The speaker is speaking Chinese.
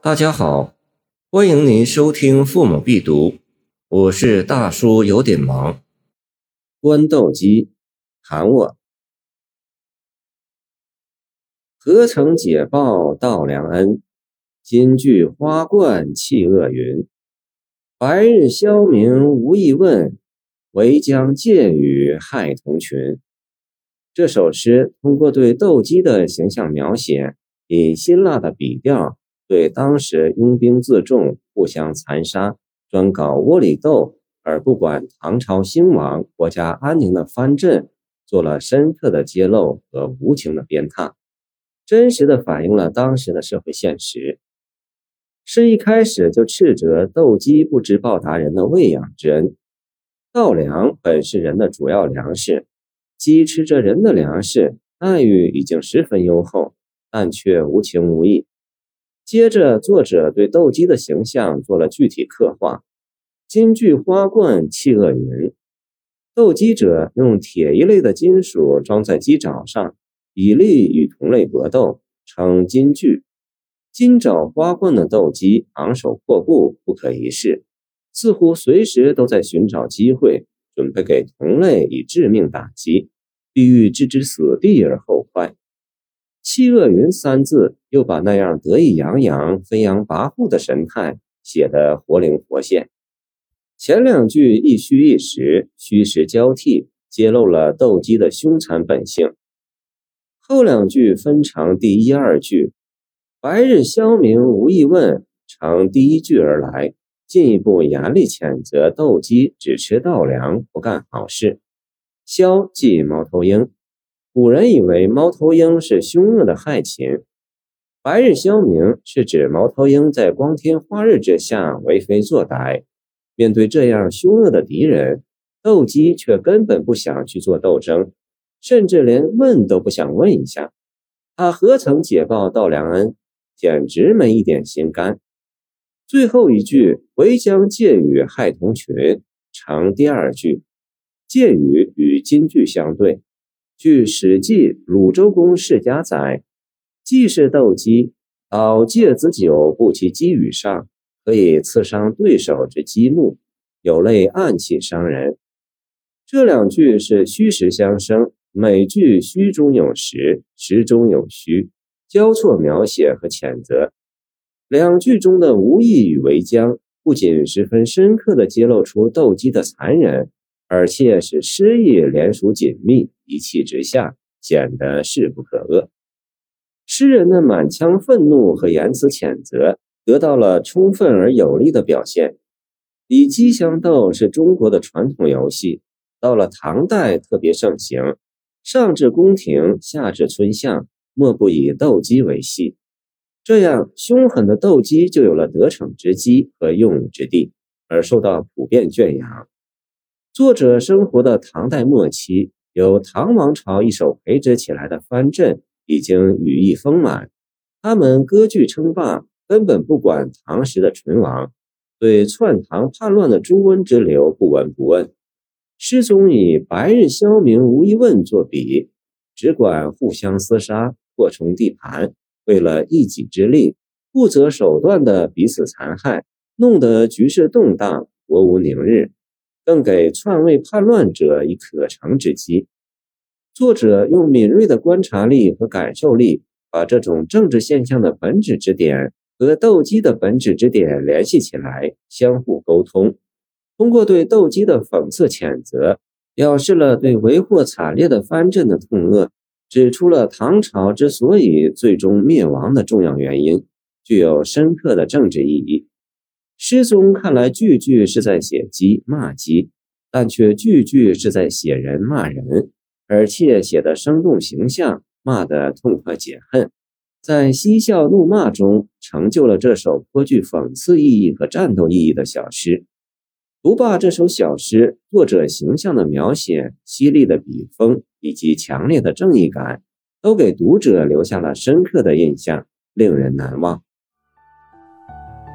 大家好，欢迎您收听《父母必读》，我是大叔，有点忙。官斗鸡，喊我。何曾解报道良恩？金句花冠弃恶云。白日消明无意问，唯将借雨害同群。这首诗通过对斗鸡的形象描写，以辛辣的笔调。对当时拥兵自重、互相残杀、专搞窝里斗而不管唐朝兴亡、国家安宁的藩镇，做了深刻的揭露和无情的鞭挞，真实的反映了当时的社会现实。诗一开始就斥责斗鸡不知报答人的喂养之恩。稻粮本是人的主要粮食，鸡吃着人的粮食，待遇已经十分优厚，但却无情无义。接着，作者对斗鸡的形象做了具体刻画。金句花冠弃恶云，斗鸡者用铁一类的金属装在鸡爪上，以利与同类搏斗，称金句。金爪花冠的斗鸡昂首阔步，不可一世，似乎随时都在寻找机会，准备给同类以致命打击，必欲置之死地而后快。气恶云三字又把那样得意洋洋、飞扬跋扈的神态写得活灵活现。前两句一虚一实，虚实交替，揭露了斗鸡的凶残本性。后两句分成第一二句，白日消明无意问，成第一句而来，进一步严厉谴责斗鸡只吃稻粮，不干好事。枭即猫头鹰。古人以为猫头鹰是凶恶的害禽，白日消明是指猫头鹰在光天化日之下为非作歹。面对这样凶恶的敌人，斗鸡却根本不想去做斗争，甚至连问都不想问一下。他何曾解报道良恩？简直没一点心肝。最后一句“唯将借雨害同群”成第二句，借雨与金句相对。据《史记·鲁周公世家》载，既是斗鸡，倒芥子酒不其鸡羽上，可以刺伤对手之鸡目，有类暗器伤人。这两句是虚实相生，每句虚中有实，实中有虚，交错描写和谴责。两句中的无意与为将，不仅十分深刻地揭露出斗鸡的残忍。而且使诗意连属紧密，一气之下显得势不可遏。诗人的满腔愤怒和言辞谴责得到了充分而有力的表现。以鸡相斗是中国的传统游戏，到了唐代特别盛行，上至宫廷，下至村巷，莫不以斗鸡为戏。这样凶狠的斗鸡就有了得逞之机和用武之地，而受到普遍圈养。作者生活的唐代末期，由唐王朝一手培植起来的藩镇已经羽翼丰满，他们割据称霸，根本不管唐时的唇亡，对篡唐叛乱的朱温之流不闻不问。诗中以“白日消明无一问”作比，只管互相厮杀，扩充地盘，为了一己之利，不择手段的彼此残害，弄得局势动荡，国无宁日。更给篡位叛乱者以可乘之机。作者用敏锐的观察力和感受力，把这种政治现象的本质之点和斗鸡的本质之点联系起来，相互沟通。通过对斗鸡的讽刺谴责，表示了对为祸惨烈的藩镇的痛恶，指出了唐朝之所以最终灭亡的重要原因，具有深刻的政治意义。诗中看来句句是在写鸡骂鸡，但却句句是在写人骂人，而且写得生动形象，骂得痛快解恨，在嬉笑怒骂中成就了这首颇具讽刺意义和战斗意义的小诗。读罢这首小诗，作者形象的描写、犀利的笔锋以及强烈的正义感，都给读者留下了深刻的印象，令人难忘。